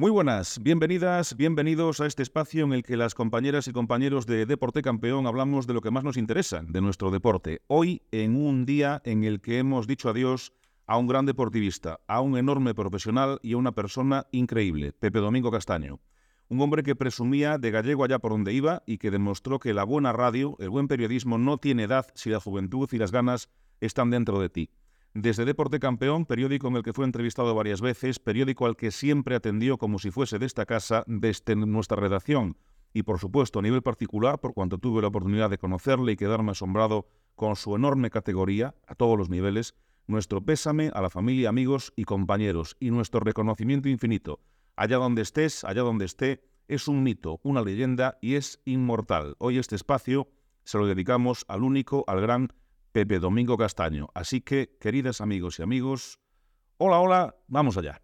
Muy buenas, bienvenidas, bienvenidos a este espacio en el que las compañeras y compañeros de Deporte Campeón hablamos de lo que más nos interesa, de nuestro deporte. Hoy, en un día en el que hemos dicho adiós a un gran deportivista, a un enorme profesional y a una persona increíble, Pepe Domingo Castaño. Un hombre que presumía de gallego allá por donde iba y que demostró que la buena radio, el buen periodismo no tiene edad si la juventud y las ganas están dentro de ti. Desde Deporte Campeón, periódico en el que fue entrevistado varias veces, periódico al que siempre atendió como si fuese de esta casa, desde nuestra redacción, y por supuesto a nivel particular, por cuanto tuve la oportunidad de conocerle y quedarme asombrado con su enorme categoría, a todos los niveles, nuestro pésame a la familia, amigos y compañeros, y nuestro reconocimiento infinito. Allá donde estés, allá donde esté, es un mito, una leyenda y es inmortal. Hoy este espacio se lo dedicamos al único, al gran Pepe Domingo Castaño. Así que, queridas amigos y amigos, hola, hola, vamos allá.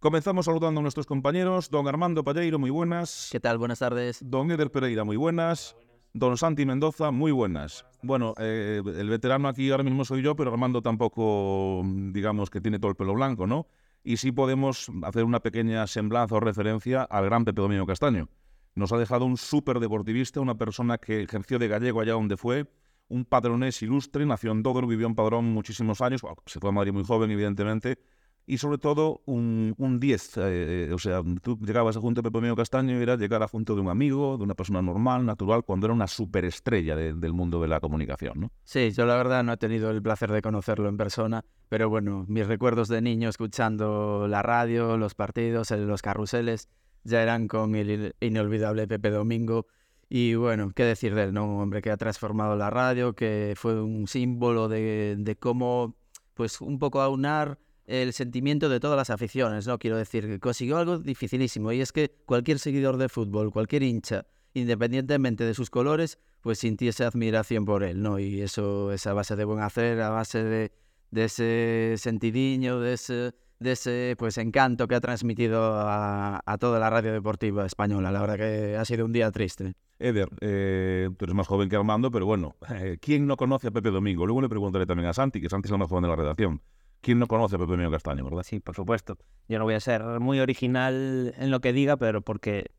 Comenzamos saludando a nuestros compañeros. Don Armando Palleiro, muy buenas. ¿Qué tal? Buenas tardes. Don Eder Pereira, muy buenas. Don Santi Mendoza, muy buenas. Bueno, eh, el veterano aquí ahora mismo soy yo, pero Armando tampoco, digamos que tiene todo el pelo blanco, ¿no? Y sí podemos hacer una pequeña semblanza o referencia al gran Pepe Domingo Castaño. Nos ha dejado un súper deportivista, una persona que ejerció de gallego allá donde fue, un padronés ilustre, nació en Dóvero, vivió en Padrón muchísimos años, se fue a Madrid muy joven, evidentemente, y sobre todo un 10. Eh, o sea, tú llegabas a junto de Pepe Domingo Castaño y era llegar a junto de un amigo, de una persona normal, natural, cuando era una superestrella del mundo de la comunicación, ¿no? Sí, yo la verdad no he tenido el placer de conocerlo en persona, pero bueno, mis recuerdos de niño escuchando la radio, los partidos, los carruseles, ya eran con el inolvidable Pepe Domingo. Y bueno, qué decir de él, ¿no? Un hombre que ha transformado la radio, que fue un símbolo de, de cómo, pues un poco aunar el sentimiento de todas las aficiones, ¿no? Quiero decir, que consiguió algo dificilísimo y es que cualquier seguidor de fútbol, cualquier hincha, independientemente de sus colores, pues sintiese admiración por él, ¿no? Y eso es a base de buen hacer, a base de, ese sentidiño, de ese, de ese pues encanto que ha transmitido a, toda la radio deportiva española. La verdad que ha sido un día triste. Eder, eh, tú eres más joven que Armando, pero bueno, eh, ¿quién no conoce a Pepe Domingo? Luego le preguntaré también a Santi, que Santi es el más joven de la redacción. ¿Quién no conoce a Pepe Domingo Castaño, verdad? Sí, por supuesto. Yo no voy a ser muy original en lo que diga, pero porque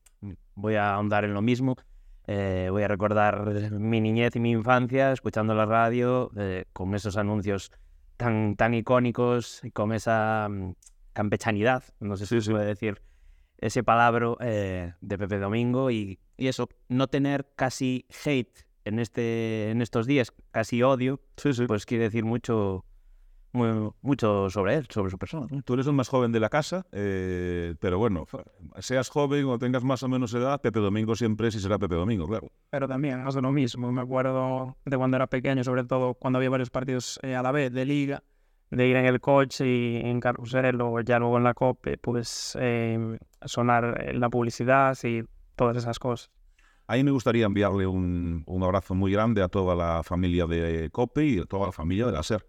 voy a ahondar en lo mismo. Eh, voy a recordar mi niñez y mi infancia escuchando la radio eh, con esos anuncios tan, tan icónicos y con esa mm, campechanidad, no sé si se puede decir ese palabra eh, de Pepe Domingo y, y, eso, no tener casi hate en, este, en estos días, casi odio, pues quiere decir mucho mucho sobre él, sobre su persona. Tú eres el más joven de la casa, eh, pero bueno, seas joven o tengas más o menos edad, Pepe Domingo siempre es y será Pepe Domingo, claro. Pero también de lo mismo. Me acuerdo de cuando era pequeño, sobre todo cuando había varios partidos eh, a la vez de liga, de ir en el coche y en carrusel o ya luego en la COPE, pues eh, sonar la publicidad y todas esas cosas. A mí me gustaría enviarle un, un abrazo muy grande a toda la familia de COPE y a toda la familia de la SER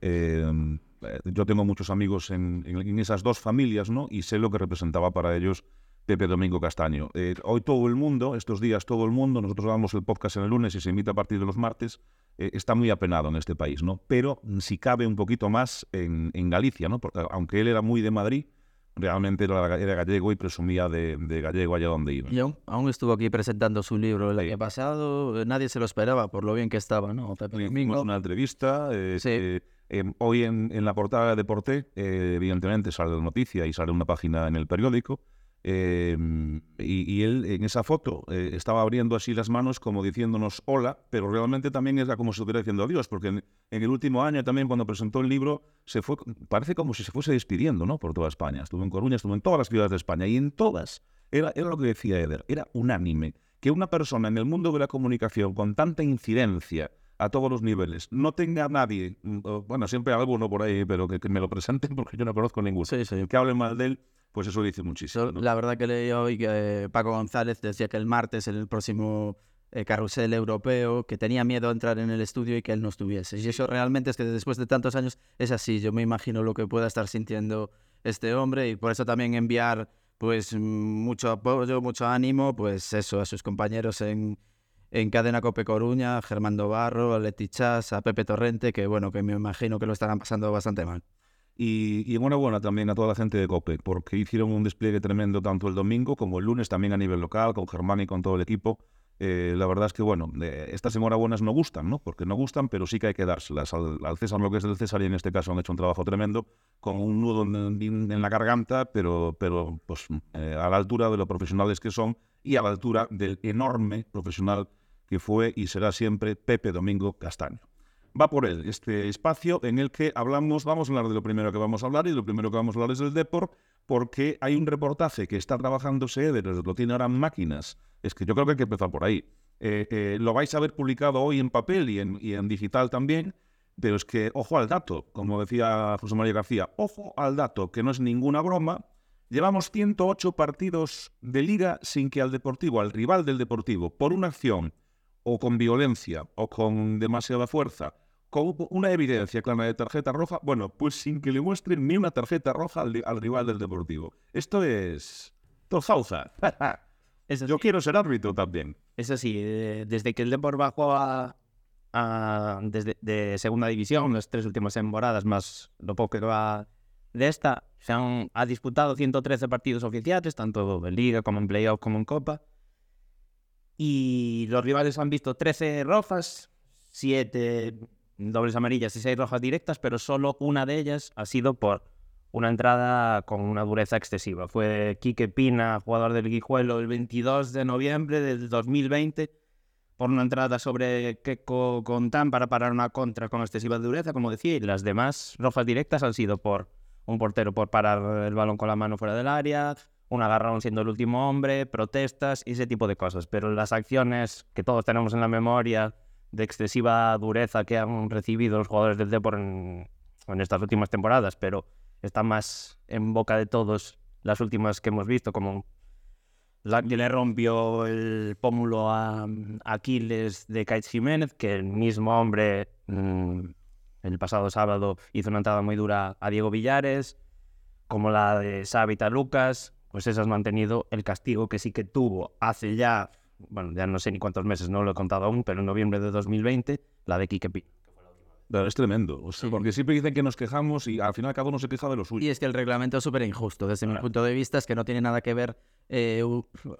eh, yo tengo muchos amigos en, esas dos familias, ¿no? Y sé lo que representaba para ellos Pepe Domingo Castaño. Eh, hoy todo el mundo, estos días todo el mundo, nosotros damos el podcast en el lunes y se emite a partir de los martes, eh, está muy apenado en este país, ¿no? Pero si cabe un poquito más en, Galicia, ¿no? Porque aunque él era muy de Madrid, realmente era, gallego y presumía de, gallego allá donde iba. Y aún, estuvo aquí presentando su libro el año pasado, nadie se lo esperaba por lo bien que estaba, ¿no? Pepe Domingo. una entrevista. sí Em, hoy en, la portada de Deporte, eh, evidentemente, sale la noticia y sale una página en el periódico. Em, y, él en esa foto eh, estaba abriendo así las manos como diciéndonos hola, pero realmente también era como si estuviera diciendo adiós, porque en, el último año también cuando presentó el libro se fue, parece como si se fuese despidiendo ¿no? por toda España. Estuvo en Coruña, estuvo en todas las ciudades de España y en todas, era, era lo que decía Eder, era unánime, que una persona en el mundo de la comunicación con tanta incidencia, a todos los niveles. No tenga nadie, mm, bueno, siempre alguno por ahí, pero que, me lo presenten porque yo no conozco ninguno. Sí, sí. Que hable mal de él, pues eso dice muchísimo. La verdad que leí hoy que eh, Paco González decía que el martes, en el próximo eh, carrusel europeo, que tenía miedo a entrar en el estudio y que él no estuviese. Y eso realmente es que después de tantos años es así. Yo me imagino lo que pueda estar sintiendo este hombre y por eso también enviar pues mucho apoyo, mucho ánimo, pues eso, a sus compañeros en en Cadena Cope Coruña, a Germán Barro, a Leti Chas, a Pepe Torrente, que bueno, que me imagino que lo estarán pasando bastante mal. Y, y, enhorabuena también a toda la gente de COPE, porque hicieron un despliegue tremendo tanto el domingo como el lunes, también a nivel local, con Germán y con todo el equipo. Eh, la verdad es que, bueno, eh, estas enhorabuenas no gustan, ¿no? Porque no gustan, pero sí que hay que dárselas al, César lo que es del César y en este caso han hecho un trabajo tremendo con un nudo en, en la garganta, pero, pero pues eh, a la altura de los profesionales que son y a la altura del enorme profesional que fue y será siempre Pepe Domingo Castaño va por él, este espacio en el que hablamos, vamos a hablar de lo primero que vamos a hablar y lo primero que vamos a hablar es del Deport, porque hay un reportaje que está trabajándose, de lo tiene ahora máquinas, es que yo creo que hay que empezar por ahí. Eh, eh, lo vais a ver publicado hoy en papel y en, y en digital también, pero es que ojo al dato, como decía José María García, ojo al dato, que no es ninguna broma, Llevamos 108 partidos de liga sin que al Deportivo, al rival del Deportivo, por una acción o con violencia o con demasiada fuerza con una evidencia clara de tarjeta roja, bueno, pues sin que le muestren ni una tarjeta roja al, al rival del Deportivo. Esto es Tolhausa. Yo quiero ser árbitro también. Eso sí, desde que el Deportivo bajó a, a desde de segunda división, las tres últimas temporadas, más lo poco que va de esta, se han ha disputado 113 partidos oficiales, tanto en Liga como en Playoff como en Copa. Y los rivales han visto 13 rojas, 7 dobles amarillas y seis rojas directas, pero solo una de ellas ha sido por una entrada con una dureza excesiva. Fue Quique Pina, jugador del Guijuelo, el 22 de noviembre del 2020, por una entrada sobre Keco Contán para parar una contra con excesiva dureza, como decía, y las demás rojas directas han sido por un portero por parar el balón con la mano fuera del área, un agarrón siendo el último hombre, protestas y ese tipo de cosas. Pero las acciones que todos tenemos en la memoria de excesiva dureza que han recibido los jugadores del Depor en, estas últimas temporadas, pero está más en boca de todos las últimas que hemos visto, como que le rompió el pómulo a, Aquiles de Kait Jiménez, que el mismo hombre mmm, el pasado sábado hizo una entrada muy dura a Diego Villares, como la de Sábita Lucas, pues esas han mantenido el castigo que sí que tuvo hace ya bueno, ya no sé ni cuántos meses, no lo he contado aún, pero en noviembre de 2020, la de Quique Pi. es tremendo, o sea, porque siempre dicen que nos quejamos y al final cada uno se queja de lo suyo. Y es que el reglamento es súper injusto, desde mi punto de vista, es que no tiene nada que ver, eh,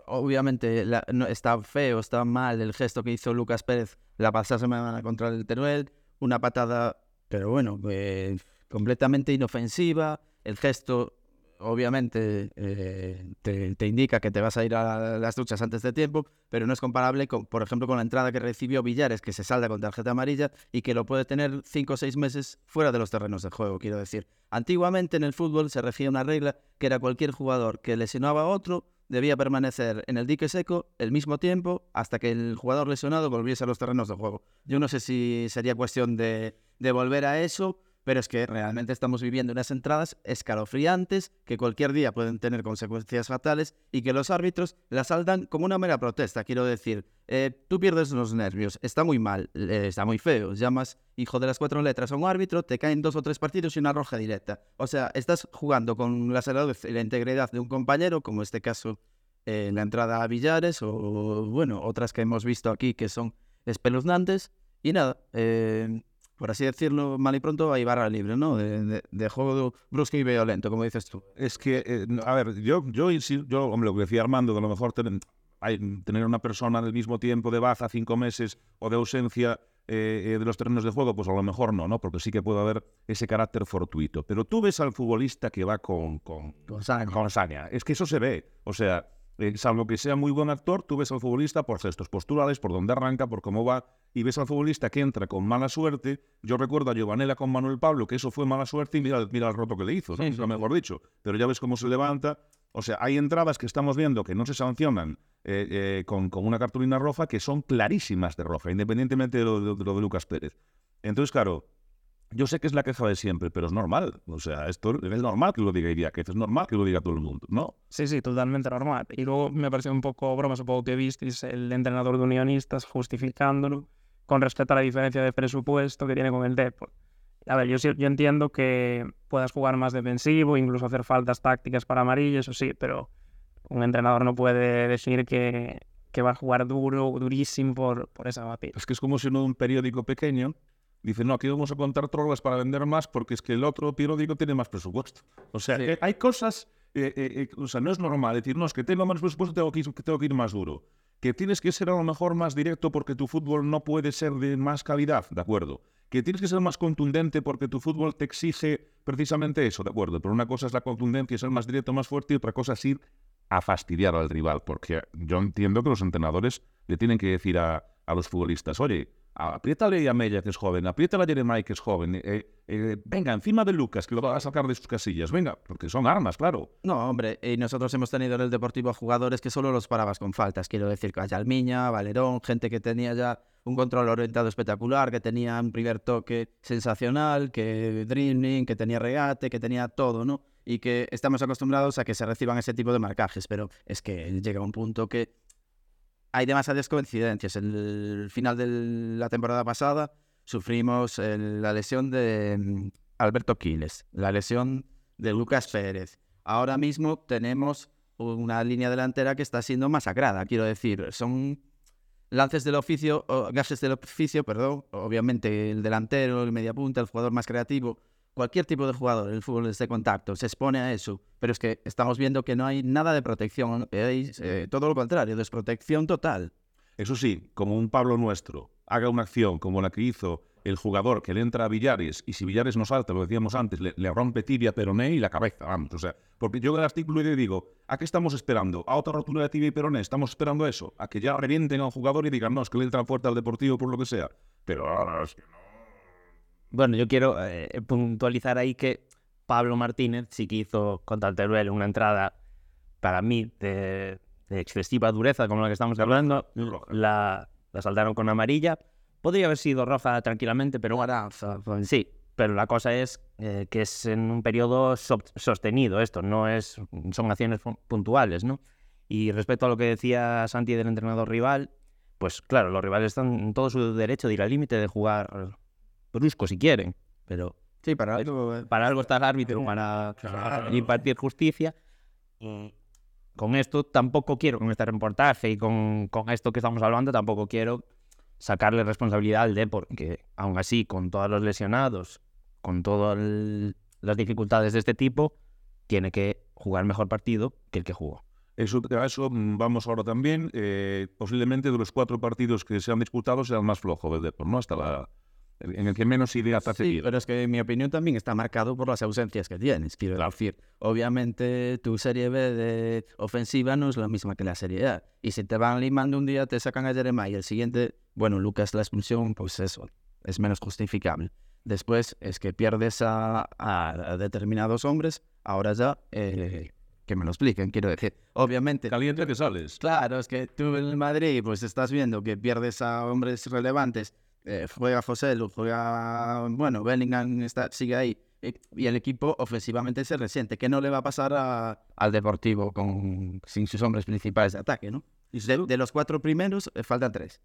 obviamente la, no, está feo, está mal el gesto que hizo Lucas Pérez la pasada semana contra el Teruel, una patada, pero bueno, eh, completamente inofensiva, el gesto obviamente eh, te, te, indica que te vas a ir a las duchas antes de tiempo, pero no es comparable, con, por ejemplo, con la entrada que recibió Villares, que se salda con tarjeta amarilla y que lo puede tener cinco o seis meses fuera de los terrenos de juego, quiero decir. Antiguamente en el fútbol se regía una regla que era cualquier jugador que lesionaba a otro debía permanecer en el dique seco el mismo tiempo hasta que el jugador lesionado volviese a los terrenos de juego. Yo no sé si sería cuestión de, de volver a eso pero es que realmente estamos viviendo unas entradas escalofriantes que cualquier día pueden tener consecuencias fatales y que los árbitros las saldan como una mera protesta. Quiero decir, eh, tú pierdes los nervios, está muy mal, eh, está muy feo, llamas hijo de las cuatro letras a un árbitro, te caen dos o tres partidos y una roja directa. O sea, estás jugando con la salud y la integridad de un compañero, como este caso en la entrada a Villares o, bueno, otras que hemos visto aquí que son espeluznantes. Y nada, eh, por así decirlo, mal y pronto, hay barra libre, ¿no? De, de, de juego brusco y violento, como dices tú. Es que, eh, a ver, yo, yo, yo, hombre, lo que decía Armando, de lo mejor ten, hay, tener una persona al mismo tiempo de baja, cinco meses, o de ausencia eh, eh, de los terrenos de juego, pues a lo mejor no, ¿no? Porque sí que puede haber ese carácter fortuito. Pero tú ves al futbolista que va con, con, con, saña. con saña. Es que eso se ve. O sea, eh, salvo que sea muy buen actor, tú ves al futbolista por gestos posturales, por dónde arranca, por cómo va, y ves al futbolista que entra con mala suerte. Yo recuerdo a Giovanella con Manuel Pablo, que eso fue mala suerte, y mira, mira el roto que le hizo, ¿no? sí, sí, mejor dicho. Pero ya ves cómo se levanta. O sea, hay entradas que estamos viendo que no se sancionan eh, eh, con, con, una cartulina roja que son clarísimas de roja, independientemente de lo de, de lo de Lucas Pérez. Entonces, claro, yo sé que es la queja de siempre, pero es normal. O sea, esto es normal que lo diga Iria, que es normal que lo diga todo el mundo, ¿no? Sí, sí, totalmente normal. Y luego me pareció un poco broma, supongo que visteis el entrenador de Unionistas justificándolo con respecto a la diferencia de presupuesto que tiene con el Depor. A ver, yo, yo entiendo que puedas jugar más defensivo, incluso hacer faltas tácticas para amarillo, eso sí, pero un entrenador no puede decir que, que va a jugar duro, durísimo por, por esa papel. Es que es como si en un periódico pequeño dice, no, aquí vamos a contar trolas para vender más porque es que el otro periódico tiene más presupuesto. O sea, Sí. eh, hay cosas, eh, eh, o sea, no es normal decir, no, es que tengo más presupuesto, tengo que, ir, tengo que ir más duro. Que tienes que ser a lo mejor más directo porque tu fútbol no puede ser de más calidad, ¿de acuerdo? Que tienes que ser más contundente porque tu fútbol te exige precisamente eso, ¿de acuerdo? Pero una cosa es la contundencia, ser más directo, más fuerte, y otra cosa es ir a fastidiar al rival, porque yo entiendo que los entrenadores le tienen que decir a, a los futbolistas, oye, apriétale a Mella, que es joven, apriétale a Jeremiah, que es joven, eh, eh, venga, encima de Lucas, que lo va a sacar de sus casillas, venga, porque son armas, claro. No, hombre, y nosotros hemos tenido en el Deportivo jugadores que solo los parabas con faltas. Quiero decir, Calmiña, Valerón, gente que tenía ya un control orientado espectacular, que tenía un primer toque sensacional, que dribbling, que tenía regate, que tenía todo, ¿no? Y que estamos acostumbrados a que se reciban ese tipo de marcajes, pero es que llega un punto que hay demasiadas coincidencias. En el final de la temporada pasada sufrimos el- la lesión de mm, Alberto Quiles, la lesión de Lucas Pérez. Ahora mismo tenemos una línea delantera que está siendo masacrada. Quiero decir, son lances del oficio, o gajes del oficio, perdón. Obviamente el delantero, el mediapunta, el jugador más creativo, cualquier tipo de jugador, el fútbol de contacto, se expone a eso. Pero es que estamos viendo que no hay nada de protección, hay, eh, todo lo contrario, desprotección total. Eso sí, como un Pablo nuestro haga una acción como la que hizo el jugador que le entra a Villares, y si Villares no salta, lo decíamos antes, le, le rompe tibia, peroné y la cabeza, vamos, o sea, porque yo el artículo y digo, ¿a qué estamos esperando? ¿A otra rotura de tibia y peroné? ¿Estamos esperando eso? ¿A que ya revienten a un jugador y digan, no, es que le entra fuerte al deportivo por lo que sea? Pero ahora es que no. Bueno, yo quiero eh, puntualizar ahí que Pablo Martínez sí que hizo contra el Teruel una entrada para mí de, de excesiva dureza, como la que estamos hablando. La, la saltaron con amarilla. Podría haber sido roja tranquilamente, pero pues, sí. Pero la cosa es eh, que es en un periodo so- sostenido esto, no es son acciones pu- puntuales, ¿no? Y respecto a lo que decía Santi del entrenador rival, pues claro, los rivales están en todo su derecho de ir al límite de jugar brusco si quieren, pero Sí, para algo. eh, para algo está el árbitro, para impartir justicia. Y con esto tampoco quiero, con este reportaje y con, con esto que estamos hablando, tampoco quiero sacarle responsabilidad al Depor, que aún así, con todos los lesionados, con todas las dificultades de este tipo, tiene que jugar mejor partido que el que jugó. Eso, a eso vamos ahora también. eh, posiblemente de los cuatro partidos que se han disputado sea el más flojo del Depor, ¿no? Hasta la, en el que menos ideas ha Sí, pero es que en mi opinión también está marcado por las ausencias que tienes. Quiero decir, obviamente tu serie B de ofensiva no es la misma que la serie A. Y si te van limando un día, te sacan a Jeremiah y el siguiente, bueno, Lucas la expulsión, pues eso, es menos justificable. Después es que pierdes a, a determinados hombres, ahora ya, eh, que me lo expliquen, quiero decir. Obviamente, Caliente que sales. Claro, es que tú en el Madrid pues estás viendo que pierdes a hombres relevantes. Eh, juega José Lu, juega, bueno, Bellingham está, sigue ahí. eh, Y el equipo ofensivamente se resiente. ¿Qué no le va a pasar a- al Deportivo con, sin sus hombres principales de ataque, no? De, de los cuatro primeros, eh, faltan tres.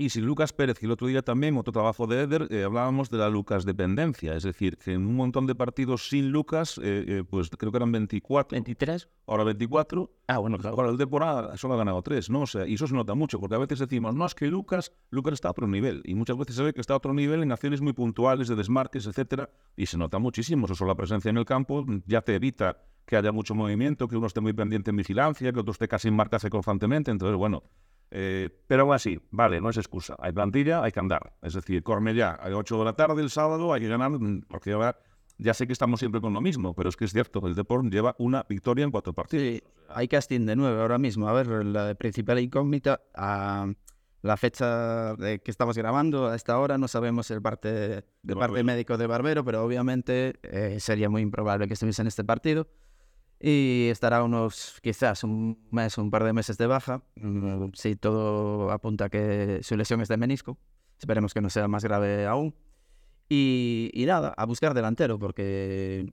Y si Lucas Pérez, que el otro día también, otro trabajo de Eder, eh, hablábamos de la Lucas dependencia, es decir, que en un montón de partidos sin Lucas, eh, eh, pues creo que eran 24, ¿23? ahora 24, Ah, bueno, claro. ahora el Depor ha- solo ha ganado 3, ¿no? O sea, y eso se nota mucho, porque a veces decimos, no, es que Lucas, Lucas está a otro nivel, y muchas veces se ve que está a otro nivel en acciones muy puntuales de desmarques, etcétera, y se nota muchísimo, eso la presencia en el campo ya te evita que haya mucho movimiento, que uno esté muy pendiente en vigilancia, que otro esté casi en marcarse constantemente, entonces, bueno, eh, pero aún así, vale, no es excusa. Hay plantilla, hay que andar. Es decir, Cornellá, a 8 de la tarde el sábado hay que ganar, mm, porque ahora ya sé que estamos siempre con lo mismo, pero es que es cierto, el Deport lleva una victoria en cuatro partidos. Sí, hay casting de nueve ahora mismo. A ver, la principal incógnita, a la fecha de que estamos grabando, a esta hora no sabemos el parte, el parte Barbero. médico de Barbero, pero obviamente eh, sería muy improbable que estuviese en este partido. Y estará unos, quizás un mes, un par de meses de baja, mm, si todo apunta a que su lesión es de menisco. Esperemos que no sea más grave aún. Y, y nada, a buscar delantero, porque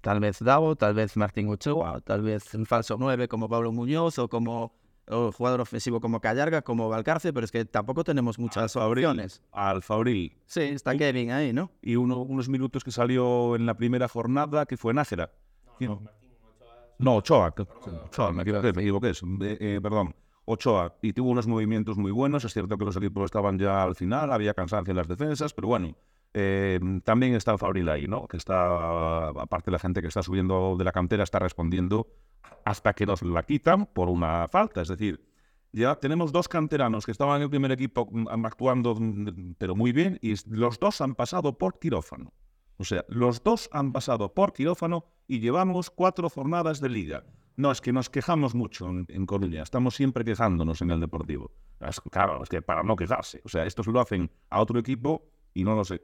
tal vez Davo, tal vez Martín Ochoa, tal vez un falso 9 como Pablo Muñoz o como o jugador ofensivo como Callarga, como Valcarce, pero es que tampoco tenemos muchas opciones. Al Fabril. Sí, está Kevin ahí, ¿no? Y uno- unos minutos que salió en la primera jornada, que fue Nájera. ¿Quién? No, Ochoa. que- Ochoa, me equivoqué, me equivoqué. Eh, perdón. Ochoa y tuvo unos movimientos muy buenos. Es cierto que los equipos estaban ya al final, había cansancio en las defensas, pero bueno, eh, también está Fabril ahí, ¿no? Que está, aparte la gente que está subiendo de la cantera, está respondiendo hasta que nos la quitan por una falta. Es decir, ya tenemos dos canteranos que estaban en el primer equipo mm, actuando, mm, pero muy bien, y los dos han pasado por quirófano. O sea, los dos han pasado por quirófano y llevamos cuatro jornadas de liga. No, es que nos quejamos mucho en, en Coruña, estamos siempre quejándonos en el Deportivo. Es, claro, es que para no quejarse. O sea, estos lo hacen a otro equipo y no lo sé.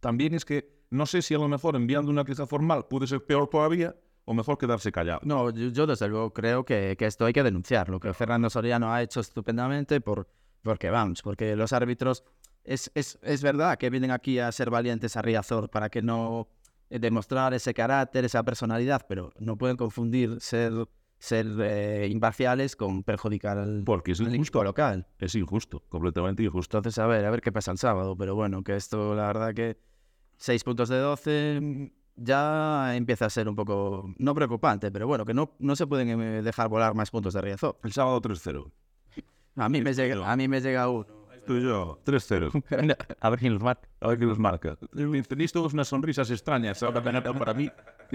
También es que no sé si a lo mejor enviando una queja formal puede ser peor todavía o mejor quedarse callado. No, yo, yo desde luego creo que, que esto hay que denunciarlo, que Fernando Soriano ha hecho estupendamente por, porque vamos, porque los árbitros es, es, es verdad que vienen aquí a ser valientes a Riazor para que no eh, demostrar ese carácter, esa personalidad, pero no pueden confundir ser, ser eh, imparciales con perjudicar al, Porque es injusto. local. Es injusto, completamente injusto. Entonces, a ver, a ver qué pasa el sábado, pero bueno, que esto, la verdad que 6 puntos de 12 mm, ya empieza a ser un poco, no preocupante, pero bueno, que no, no se pueden eh, dejar volar más puntos de Riazor. El sábado 3-0. A mí me llega, a mí me llega uno. Tú y yo, 3-0. A ver quién los marca. A ver quién los marca. Tenéis todos unas sonrisas extrañas. Ahora para mí,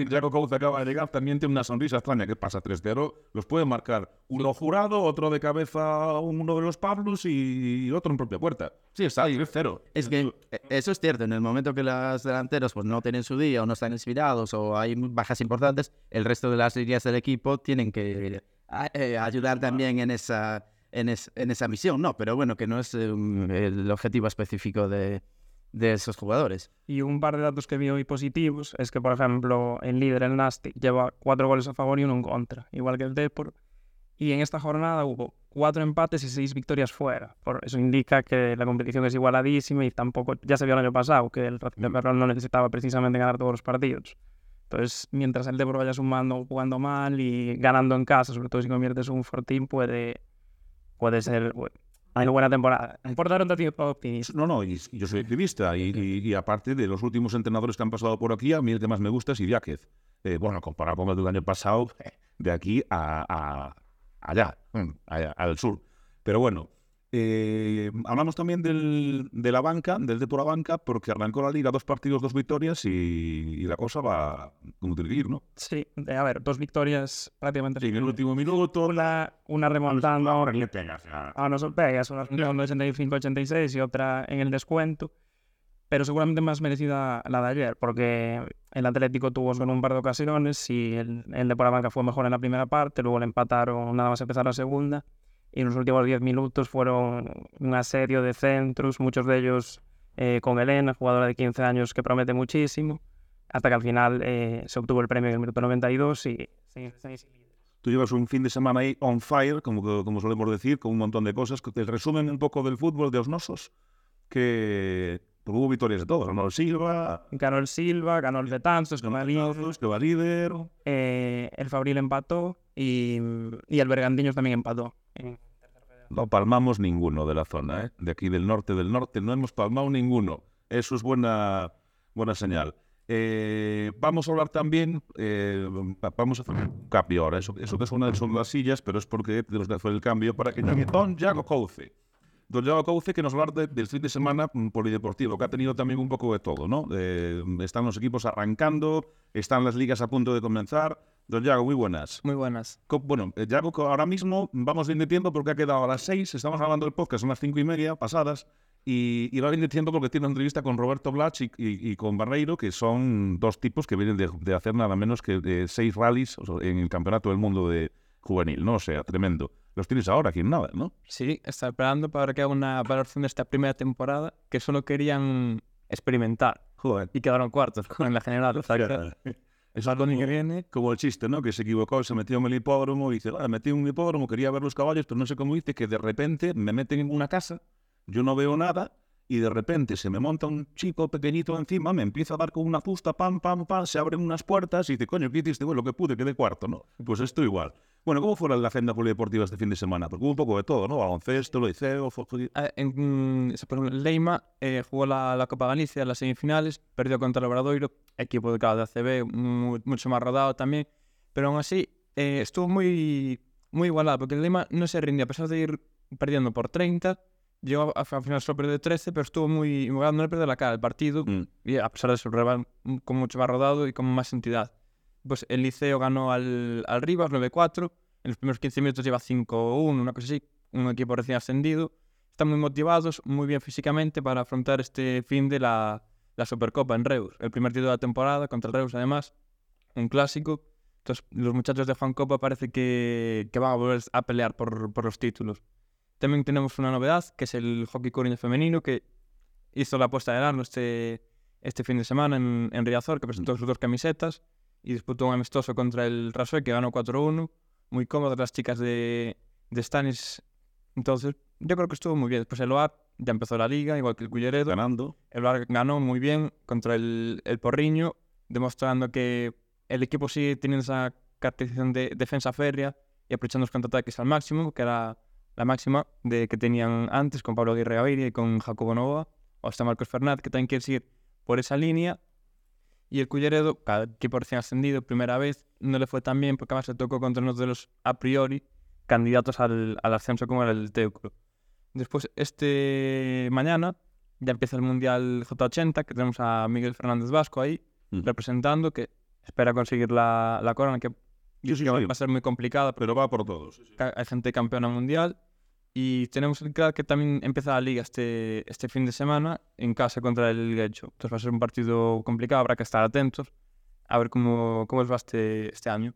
Jaco Couce acaba de llegar, también tiene una sonrisa extraña. ¿Qué pasa? 3-0. Los puede marcar uno jurado, otro de cabeza, uno de los Pablos y otro en propia puerta. Sí, está ahí, 3-0. Es que eh, eso es cierto, en el momento que los delanteros pues, no tienen su día o no están inspirados o hay bajas importantes, el resto de las líneas del equipo tienen que eh, ayudar también en esa, en, es- en esa misión, ¿no? Pero bueno, que no es un- el objetivo específico de, de esos jugadores. Y un par de datos que vi hoy positivos es que, por ejemplo, el líder, el Nastic, lleva cuatro goles a favor y uno en contra, igual que el Depor. Y en esta jornada hubo cuatro empates y seis victorias fuera. Por eso indica que la competición es igualadísima y tampoco, ya se vio el año pasado, que el Racing de Ferrol no necesitaba precisamente ganar todos los partidos. Entonces, mientras el Depor vaya sumando, jugando mal y ganando en casa, sobre todo si conviertes un fortín, puede, puede ser una buena temporada. Por dar un dato optimista. No, no, y, yo soy activista y, aparte de los últimos entrenadores que han pasado por aquí, a mí el que más me gusta es Idiáquez. Eh, bueno, comparado con el del año pasado, de aquí a, a- allá, mm, allá, al sur. Pero bueno, eh, hablamos también del, de la banca, del de por la banca, porque arrancó la liga dos partidos, dos victorias y, y la cosa va como tiene que ir, ¿no? Sí, a ver, dos victorias prácticamente. Sí, en el último minuto, Una, una remontando ahora le pegas. ya. a unos Vegas, una de 85-86 y otra en el descuento. Pero seguramente más merecida la de ayer, porque el Atlético tuvo solo un par de ocasiones y el, el de por la banca fue mejor en la primera parte, luego le empataron nada más empezar la segunda. Y los últimos 10 minutos fueron un asedio de centros, muchos de ellos eh, con Elena, jugadora de 15 años que promete muchísimo, hasta que al final eh, se obtuvo el premio en el minuto 92 y se, se, Tú llevas un fin de semana ahí on fire, como, como solemos decir, con un montón de cosas. Te resumen un poco del fútbol de Osnosos, que hubo victorias de todos. Ronald Silva, ganó el Silva, ganó el Betanzos, ganó el Izos, que va líder. eh, el Fabril empató y, y el Bergantiños también empató. No palmamos ninguno de la zona, ¿eh? de aquí del norte del norte, no hemos palmado ninguno. Eso es buena, buena señal. Eh, vamos a hablar también, eh, va- vamos a hacer un cambio ahora. Eso, eso que suena son las sillas, pero es porque tenemos que hacer el cambio para que Yago Couce. Don Yago Couce que nos va a hablar de- del fin de semana mm, polideportivo, que ha tenido también un poco de todo, ¿no? Eh, están los equipos arrancando, están las ligas a punto de comenzar. Don Yago, muy buenas. Muy buenas. Co- Bueno, eh, ya co- ahora mismo vamos bien de tiempo porque ha quedado a las seis, estamos grabando el podcast, son las cinco y media pasadas, y, y va bien de tiempo porque tiene una entrevista con Roberto Blach y, y- y con Barreiro, que son dos tipos que vienen de, de hacer nada menos que de seis rallies en el Campeonato del Mundo de juvenil, ¿no? O sea, tremendo. Los tienes ahora aquí en nada, ¿no? Sí, está esperando para que haga una valoración de esta primera temporada que solo querían experimentar Joder. y quedaron cuartos con la general. Es algo que viene. como el chiste, ¿no? Que se equivocó, se metió en el hipódromo y dice, "Ah, me metí en un hipódromo, quería ver los caballos, pero no sé cómo dice, que de repente me meten en una casa, yo no veo nada, y de repente se me monta un chico pequeñito encima, me empieza a dar con una fusta, pam, pam, pam, se abren unas puertas y dice, coño, ¿qué hiciste? Bueno, lo que pude, quedé cuarto, ¿no? Pues esto igual. Bueno, ¿cómo fue la agenda polideportiva este fin de semana? Porque hubo un poco de todo, ¿no? Baloncesto, lo liceo, fue- Eh, En, mm, por ejemplo, Leima eh, jugó la, la Copa Galicia, las semifinales, perdió contra el Obradoiro, equipo de cada ACB, mu- mucho más rodado también, pero aún así eh, estuvo muy muy igualado, porque el Lima no se rindió, a pesar de ir perdiendo por 30, llegó a, al final solo perdió 13, pero estuvo muy igualado, no le perdió la cara el partido, Mm. y a pesar de su rival mm, con mucho más rodado y con más entidad. Pues el Liceo ganó al, al Rivas 9-4, en los primeros 15 minutos lleva 5-1, una cosa así, un equipo recién ascendido. Están muy motivados, muy bien físicamente para afrontar este fin de la, la Supercopa en Reus. El primer título de la temporada contra el Reus, además, un clásico. Entonces, los muchachos de Juan Copa parece que, que van a volver a pelear por, por los títulos. También tenemos una novedad, que es el hockey coruña femenino, que hizo la apuesta de largo este, este fin de semana en, en Riazor, que presentó sus dos camisetas y disputó un amistoso contra el Rasue, que ganó 4-1. Muy cómodas las chicas de, de Stanis. Entonces, yo creo que estuvo muy bien. Después el OAR ya empezó la liga, igual que el Culleredo. Ganando. El OAR ganó muy bien contra el, el Porriño, demostrando que el equipo sigue teniendo esa caracterización de defensa férrea y aprovechando los contraataques al máximo, que era la máxima de que tenían antes con Pablo Aguirre Gaviria y con Jacobo Nova, o hasta Marcos Fernández, que también quiere seguir por esa línea. Y el Culleredo, cada equipo recién ascendido, primera vez, no le fue tan bien porque además se tocó contra uno de los a priori candidatos al, al ascenso como era el Teucro. Después, este mañana, ya empieza el Mundial J80, que tenemos a Miguel Fernández Vasco ahí, Mm. representando, que espera conseguir la, la corona, que Yo sí va a ser muy complicada, pero va por todos. hay gente campeona mundial. Y tenemos el que también empieza la liga este, este fin de semana en casa contra el Guecho. Entonces va a ser un partido complicado, habrá que estar atentos a ver cómo, cómo os va este, este año.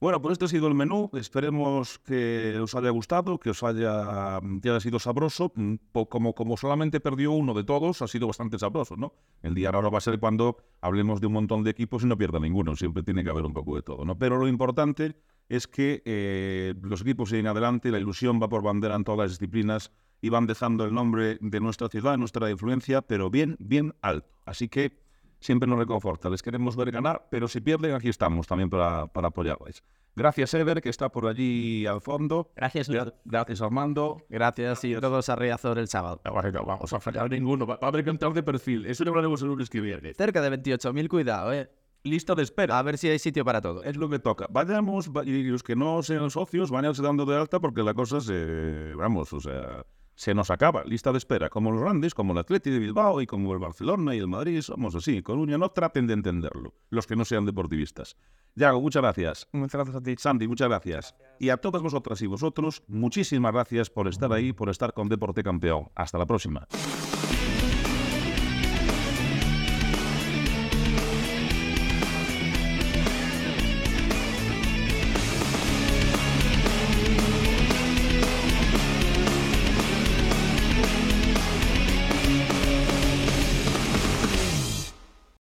Bueno, pues este ha sido el menú. Esperemos que os haya gustado, que os haya, que haya sido sabroso. Mm, Como, como solamente perdió uno de todos, ha sido bastante sabroso, ¿no? El día ahora va a ser cuando hablemos de un montón de equipos y no pierda ninguno. Siempre tiene que haber un poco de todo, ¿no? Pero lo importante es que eh, los equipos siguen adelante, la ilusión va por bandera en todas las disciplinas y van dejando el nombre de nuestra ciudad, nuestra influencia, pero bien, bien alto. Así que siempre nos reconforta. Les queremos ver ganar, pero si pierden, aquí estamos también para, para apoyarles. Gracias, Ever, que está por allí al fondo. Gracias. Gra- Gracias, Armando. Gracias y todos a Riazor el sábado. Bueno, vamos a fallar ninguno. Va a haber que entrar de perfil. Eso lo hablaremos el lunes que viene. Cerca de 28.000, cuidado, eh. Lista de espera. A ver si hay sitio para todo. Es lo que toca. Vayamos, va- y los que no sean socios, váyanse dando de alta porque la cosa se, vamos, o sea, se nos acaba. Lista de espera, como los grandes, como el Atleti de Bilbao y como el Barcelona y el Madrid, somos así. Coruña, no traten de entenderlo, los que no sean deportivistas. Yago, muchas gracias. Muchas gracias a ti. Sandy, muchas gracias. Y a todas vosotras y vosotros, muchísimas gracias por estar ahí, por estar con Deporte Campeón. Hasta la próxima.